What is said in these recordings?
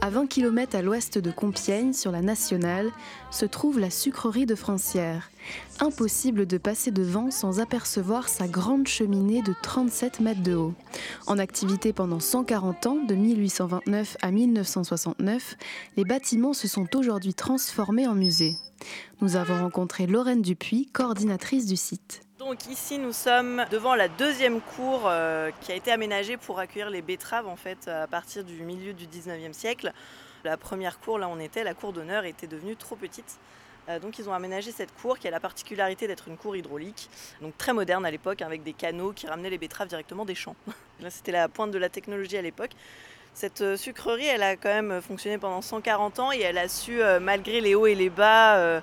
À 20 km à l'ouest de Compiègne, sur la nationale, se trouve la sucrerie de Francières. Impossible de passer devant sans apercevoir sa grande cheminée de 37 mètres de haut. En activité pendant 140 ans, de 1829 à 1969, les bâtiments se sont aujourd'hui transformés en musée. Nous avons rencontré Lorraine Dupuis, coordinatrice du site. Donc ici nous sommes devant la deuxième cour euh, qui a été aménagée pour accueillir les betteraves en fait à partir du milieu du 19e siècle. La première cour là on était, la cour d'honneur, était devenue trop petite. Euh, donc ils ont aménagé cette cour qui a la particularité d'être une cour hydraulique, donc très moderne à l'époque avec des canaux qui ramenaient les betteraves directement des champs. c'était la pointe de la technologie à l'époque. Cette euh, sucrerie, elle a quand même fonctionné pendant 140 ans et elle a su, malgré les hauts et les bas,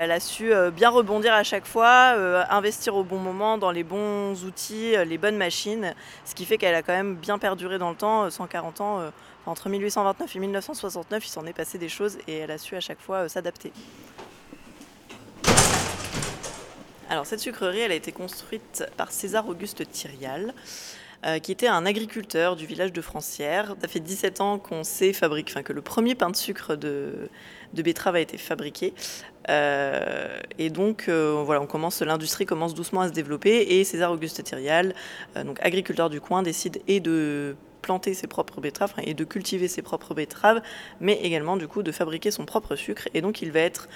elle a su euh, bien rebondir à chaque fois, euh, investir au bon moment dans les bons outils, euh, les bonnes machines, ce qui fait qu'elle a quand même bien perduré dans le temps, 140 ans. Entre 1829 et 1969, il s'en est passé des choses et elle a su à chaque fois s'adapter. Alors cette sucrerie, elle a été construite par César Auguste Thirial. qui était un agriculteur du village de Francières. Ça fait 17 ans qu'on sait fabriquer, enfin que le premier pain de sucre de, de betterave a été fabriqué. Euh, et donc, euh, voilà, on commence, l'industrie commence doucement à se développer. Et César Auguste Thérial, euh, donc agriculteur du coin, décide et de planter ses propres betteraves et de cultiver ses propres betteraves, mais également du coup de fabriquer son propre sucre. Et donc, il va être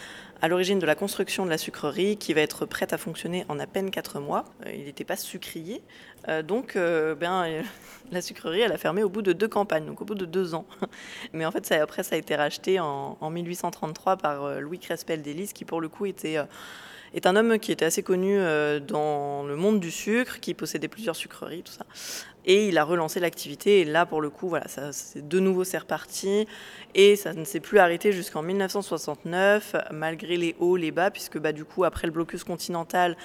à l'origine de la construction de la sucrerie qui va être prête à fonctionner en à peine 4 mois. Euh, il n'était pas sucrier. Euh, donc euh, ben, la sucrerie, elle a fermé au bout de deux campagnes, donc au bout de deux ans. Mais en fait, après, ça a été racheté en, 1833 par Louis Crespel d'Élise, qui pour le coup était est un homme qui était assez connu dans le monde du sucre, qui possédait plusieurs sucreries, tout ça. Et il a relancé l'activité. Et là, pour le coup, voilà, ça, de nouveau c'est reparti. Et ça ne s'est plus arrêté jusqu'en 1969, malgré les hauts, les bas, puisque bah, du coup, après le blocus continental,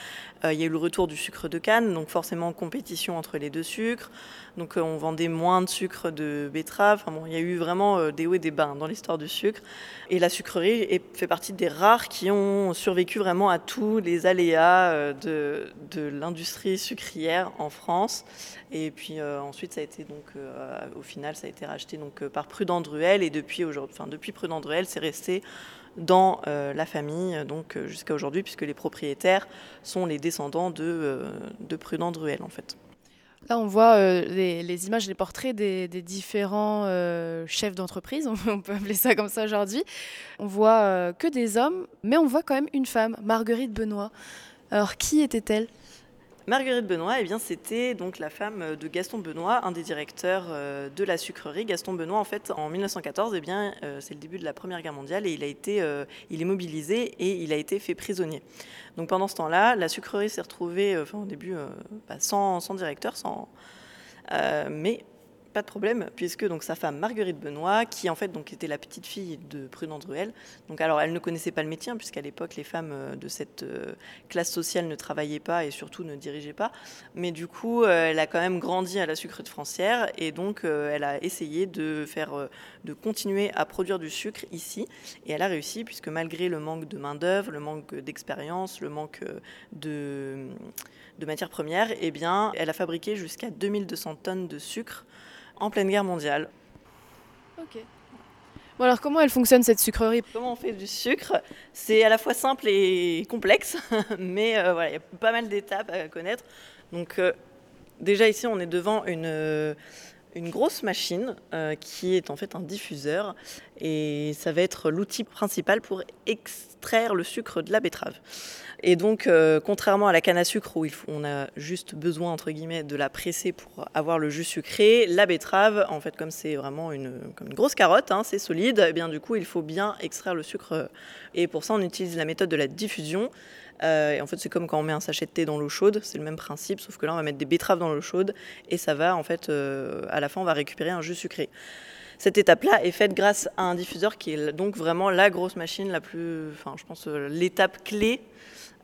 euh, il y a eu le retour du sucre de canne, donc forcément compétition entre les deux sucres. Donc euh, on vendait moins de sucre de betterave. Enfin, bon, il y a eu vraiment euh, des hauts et des bas hein, dans l'histoire du sucre. Et la sucrerie fait partie des rares qui ont survécu vraiment à tous les aléas de, de l'industrie sucrière en France. Et puis ensuite, ça a été donc, au final, ça a été racheté donc par Prudent Druel. Et depuis enfin depuis Prudent Druel, c'est resté dans la famille, donc jusqu'à aujourd'hui, puisque les propriétaires sont les descendants de, de Prudent Druel en fait. Là, on voit euh, les, images, les portraits des, différents euh, chefs d'entreprise, on peut appeler ça comme ça aujourd'hui. On voit euh, que des hommes, mais on voit quand même une femme, Marguerite Benoît. Alors, qui était-elle? Marguerite Benoît, eh bien, c'était donc la femme de Gaston Benoît, un des directeurs euh, de la sucrerie. Gaston Benoît, en fait, en 1914, eh bien, euh, c'est le début de la Première Guerre mondiale et il a été, euh, il est mobilisé et il a été fait prisonnier. Donc pendant ce temps-là, la sucrerie s'est retrouvée, enfin, au début, bah, sans, directeur, sans, mais pas de problème, puisque donc sa femme Marguerite Benoît, qui en fait donc était la petite fille de Prudent Druel, donc alors elle ne connaissait pas le métier, hein, puisqu'à l'époque les femmes euh, de cette euh, classe sociale ne travaillaient pas et surtout ne dirigeaient pas, mais du coup euh, elle a quand même grandi à la sucrerie de Francière et donc elle a essayé de faire, de continuer à produire du sucre ici. Et elle a réussi puisque malgré le manque de main d'œuvre, le manque d'expérience, le manque de de matières premières, eh bien, elle a fabriqué jusqu'à 2200 tonnes de sucre en pleine guerre mondiale. Ok. Bon alors comment elle fonctionne cette sucrerie? Comment on fait du sucre? C'est à la fois simple et complexe, mais euh, voilà, il y a pas mal d'étapes à connaître. Donc euh, déjà ici on est devant une, euh, une grosse machine qui est en fait un diffuseur et ça va être l'outil principal pour extraire le sucre de la betterave. Et donc, euh, contrairement à la canne à sucre où on a juste besoin entre guillemets de la presser pour avoir le jus sucré, la betterave, en fait, comme c'est vraiment une, comme une grosse carotte, hein, c'est solide, et eh bien du coup, il faut bien extraire le sucre. Et pour ça, on utilise la méthode de la diffusion. Euh, en fait, c'est comme quand on met un sachet de thé dans l'eau chaude, c'est le même principe, sauf que là, on va mettre des betteraves dans l'eau chaude et ça va, en fait, euh, à la fin, on va récupérer un jus sucré. Cette étape-là est faite grâce à un diffuseur qui est donc vraiment la grosse machine, la plus, enfin, je pense, l'étape clé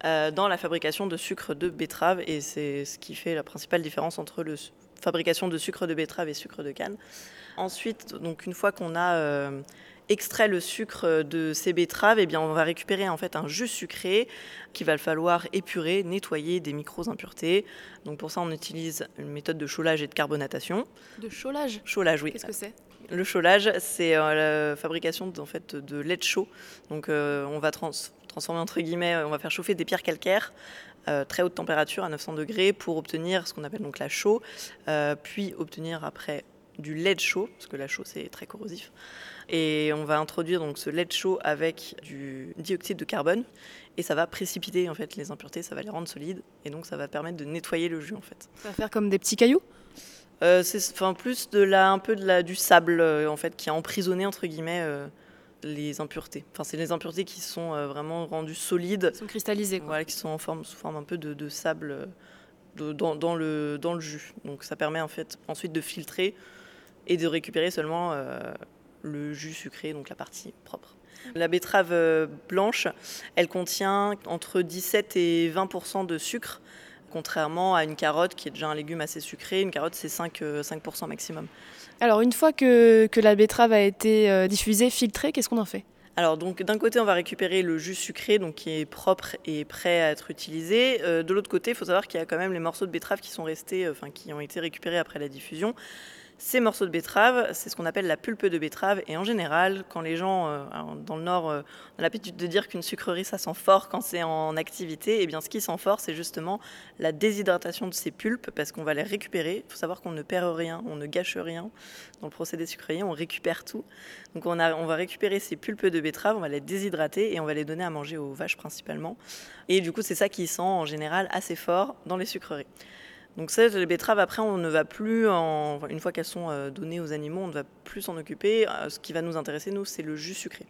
euh, dans la fabrication de sucre de betterave et c'est ce qui fait la principale différence entre la fabrication de sucre de betterave et sucre de canne. Ensuite, donc une fois qu'on a euh, extrait le sucre de ces betteraves, et eh bien on va récupérer en fait un jus sucré qu'il va falloir épurer, nettoyer des micro-impuretés. Donc pour ça, on utilise une méthode de cholage et de carbonatation. De cholage Cholage, oui. Qu'est-ce que c'est? Le cholage, c'est euh, la fabrication en fait, de lait de chaud. Donc euh, on va transformer entre guillemets, on va faire chauffer des pierres calcaires euh, très haute température à 900 degrés pour obtenir ce qu'on appelle donc la chaux, puis obtenir après du lait de chaud, parce que la chaux c'est très corrosif. Et on va introduire donc ce lait chaud avec du dioxyde de carbone et ça va précipiter en fait les impuretés, ça va les rendre solides et donc ça va permettre de nettoyer le jus en fait. Ça va faire comme des petits cailloux? Euh, C'est enfin plus de la un peu de la du sable euh, en fait qui a emprisonné entre guillemets euh, les impuretés. Enfin c'est les impuretés qui sont vraiment rendues solides, qui sont cristallisées, Voilà, qui sont en forme sous forme un peu de, sable dans, le dans le jus. Donc ça permet en fait ensuite de filtrer et de récupérer seulement le jus sucré, donc la partie propre. La betterave euh, blanche, elle contient entre 17 et 20% de sucre, contrairement à une carotte qui est déjà un légume assez sucré. Une carotte, c'est 5, 5 euh, maximum. Alors, une fois que, que la betterave a été euh, diffusée, filtrée, qu'est-ce qu'on en fait? Alors donc d'un côté on va récupérer le jus sucré donc qui est propre et prêt à être utilisé. de l'autre côté il faut savoir qu'il y a quand même les morceaux de betterave qui sont restés, enfin qui ont été récupérés après la diffusion. Ces morceaux de betterave, c'est ce qu'on appelle la pulpe de betterave. Et en général, quand les gens euh, dans le Nord euh, ont l'habitude de dire qu'une sucrerie, ça sent fort quand c'est en activité, et eh bien ce qui sent fort, c'est justement la déshydratation de ces pulpes, parce qu'on va les récupérer. Il faut savoir qu'on ne perd rien, on ne gâche rien dans le procédé sucrerie, on récupère tout. Donc on, on va récupérer ces pulpes de betterave, on va les déshydrater et on va les donner à manger aux vaches principalement. Et du coup, c'est ça qui sent en général assez fort dans les sucreries. Donc ça, les betteraves, après, on ne va plus, en, une fois qu'elles sont euh, données aux animaux, on ne va plus s'en occuper. Euh, ce qui va nous intéresser, nous, c'est le jus sucré.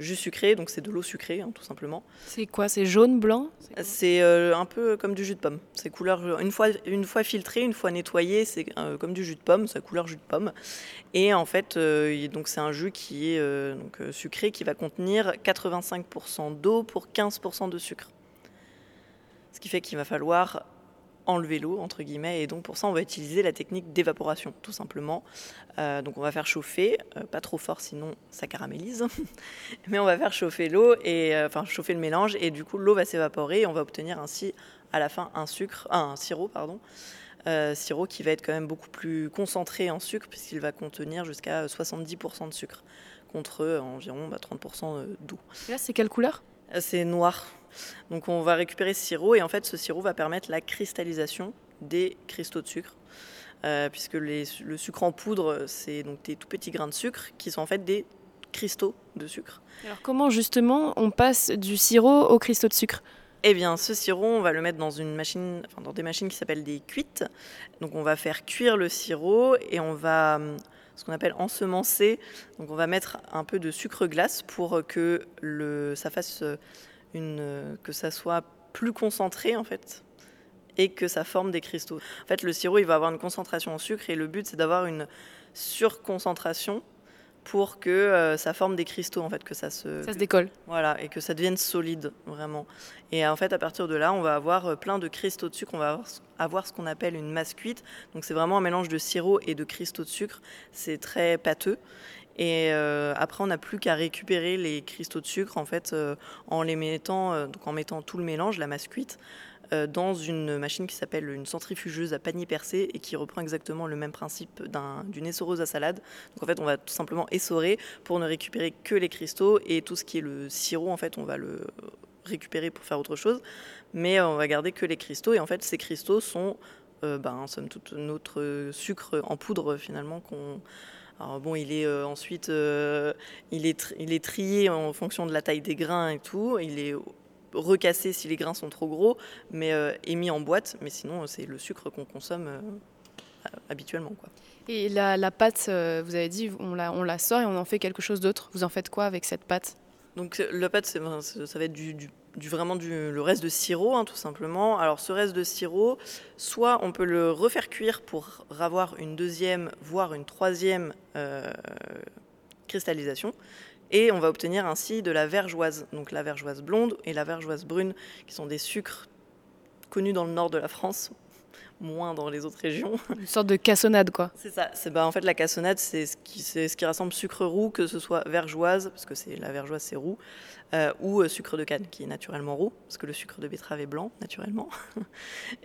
Jus sucré, donc c'est de l'eau sucrée, hein, tout simplement. C'est quoi? C'est jaune, blanc? C'est euh, un peu comme du jus de pomme. C'est couleur, une fois, une fois filtré, une fois nettoyé, c'est comme du jus de pomme, c'est couleur jus de pomme. Et en fait, donc c'est un jus qui est donc, sucré, qui va contenir 85% d'eau pour 15% de sucre. Ce qui fait qu'il va falloir enlever l'eau, entre guillemets, et donc pour ça on va utiliser la technique d'évaporation, tout simplement. Euh, donc on va faire chauffer, euh, pas trop fort sinon ça caramélise, mais on va faire chauffer l'eau, et euh, enfin chauffer le mélange, et du coup l'eau va s'évaporer, et on va obtenir ainsi à la fin un sucre, un sirop, pardon, sirop qui va être quand même beaucoup plus concentré en sucre, puisqu'il va contenir jusqu'à 70% de sucre, contre environ 30% bah, d'eau. Là c'est quelle couleur? C'est noir. Donc on va récupérer ce sirop et en fait ce sirop va permettre la cristallisation des cristaux de sucre. Euh, puisque le sucre en poudre, c'est donc des tout petits grains de sucre qui sont en fait des cristaux de sucre. Alors comment justement on passe du sirop aux cristaux de sucre? Eh bien, ce sirop, on va le mettre dans une machine, enfin, dans des machines qui s'appellent des cuites. Donc, on va faire cuire le sirop et on va ce qu'on appelle ensemencer. Donc, on va mettre un peu de sucre glace pour que le, ça fasse une, que ça soit plus concentré en fait et que ça forme des cristaux. En fait, le sirop, il va avoir une concentration en sucre et le but, c'est d'avoir une surconcentration pour que euh, ça forme des cristaux, en fait, que ça se... Ça se décolle. Voilà, et que ça devienne solide, vraiment. Et en fait, à partir de là, on va avoir euh, plein de cristaux de sucre, on va avoir, avoir ce qu'on appelle une masse cuite. Donc c'est vraiment un mélange de sirop et de cristaux de sucre. C'est très pâteux. Et euh, après, on n'a plus qu'à récupérer les cristaux de sucre en fait euh, en les mettant, euh, donc en mettant tout le mélange, la masse cuite, dans une machine qui s'appelle une centrifugeuse à panier percé et qui reprend exactement le même principe d'une essoreuse à salade. Donc en fait, on va tout simplement essorer pour ne récupérer que les cristaux et tout ce qui est le sirop, en fait, on va le récupérer pour faire autre chose, mais on va garder que les cristaux. Et en fait, ces cristaux sont, ben, somme notre sucre en poudre finalement qu'on alors bon, il est euh, ensuite, euh, il, est il est trié en fonction de la taille des grains et tout. Il est recassé si les grains sont trop gros, mais euh, émis en boîte. Mais sinon, c'est le sucre qu'on consomme habituellement. Quoi. Et la, la pâte, vous avez dit, on la, on la sort et on en fait quelque chose d'autre. Vous en faites quoi avec cette pâte? Donc la pâte, ça va être du, du du, vraiment du, le reste de sirop, hein, tout simplement. Alors ce reste de sirop, soit on peut le refaire cuire pour avoir une deuxième, voire une troisième euh, cristallisation. Et on va obtenir ainsi de la vergeoise, donc la vergeoise blonde et la vergeoise brune, qui sont des sucres connus dans le nord de la France, moins dans les autres régions. Une sorte de cassonade, quoi. C'est ça. C'est bah, en fait la cassonade, c'est ce qui, c'est ce qui rassemble sucre roux, que ce soit vergeoise, parce que c'est la vergeoise c'est roux, euh, ou euh, sucre de canne qui est naturellement roux, parce que le sucre de betterave est blanc naturellement.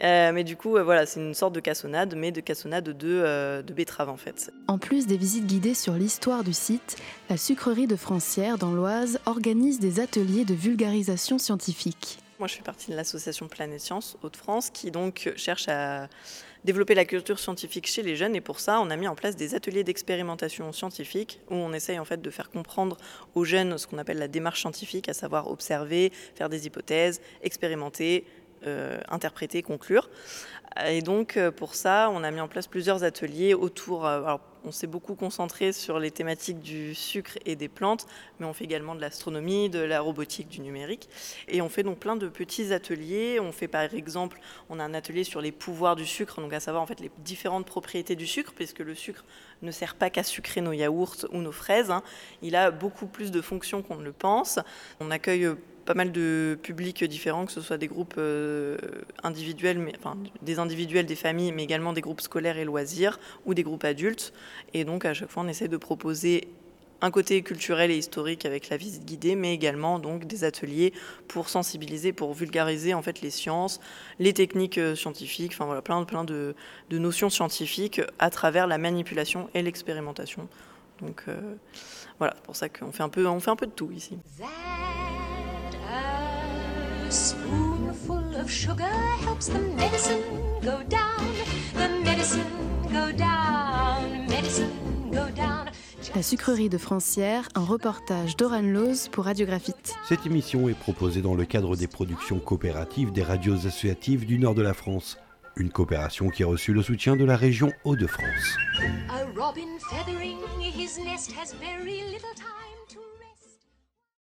Euh, mais du coup, voilà, c'est une sorte de cassonade, mais de cassonade de, de betterave en fait. En plus des visites guidées sur l'histoire du site, la sucrerie de Francières dans l'Oise organise des ateliers de vulgarisation scientifique. Moi, je fais partie de l'association Planète Science Hauts-de-France qui donc cherche à développer la culture scientifique chez les jeunes et pour ça, on a mis en place des ateliers d'expérimentation scientifique où on essaye en fait de faire comprendre aux jeunes ce qu'on appelle la démarche scientifique, à savoir observer, faire des hypothèses, expérimenter, euh, interpréter, conclure. Et donc euh, pour ça, on a mis en place plusieurs ateliers autour. Euh, on s'est beaucoup concentré sur les thématiques du sucre et des plantes, mais on fait également de l'astronomie, de la robotique, du numérique. Et on fait donc plein de petits ateliers. On fait par exemple, on a un atelier sur les pouvoirs du sucre, donc à savoir en fait les différentes propriétés du sucre, puisque le sucre ne sert pas qu'à sucrer nos yaourts ou nos fraises. Hein. Il a beaucoup plus de fonctions qu'on ne le pense. On accueille pas mal de publics différents, que ce soit des groupes euh, individuels, des individuels, des familles, mais également des groupes scolaires et loisirs ou des groupes adultes. Et donc à chaque fois, on essaie de proposer un côté culturel et historique avec la visite guidée, mais également donc des ateliers pour sensibiliser, pour vulgariser en fait les sciences, les techniques euh, scientifiques, enfin voilà, plein, plein de, de notions scientifiques à travers la manipulation et l'expérimentation. Donc euh, voilà, c'est pour ça qu'on fait un peu, on fait un peu de tout ici. La sucrerie de Francière, un reportage d'Oran Loz pour Radiographite. Cette émission est proposée dans le cadre des productions coopératives des radios associatives du nord de la France. Une coopération qui a reçu le soutien de la région Hauts-de-France.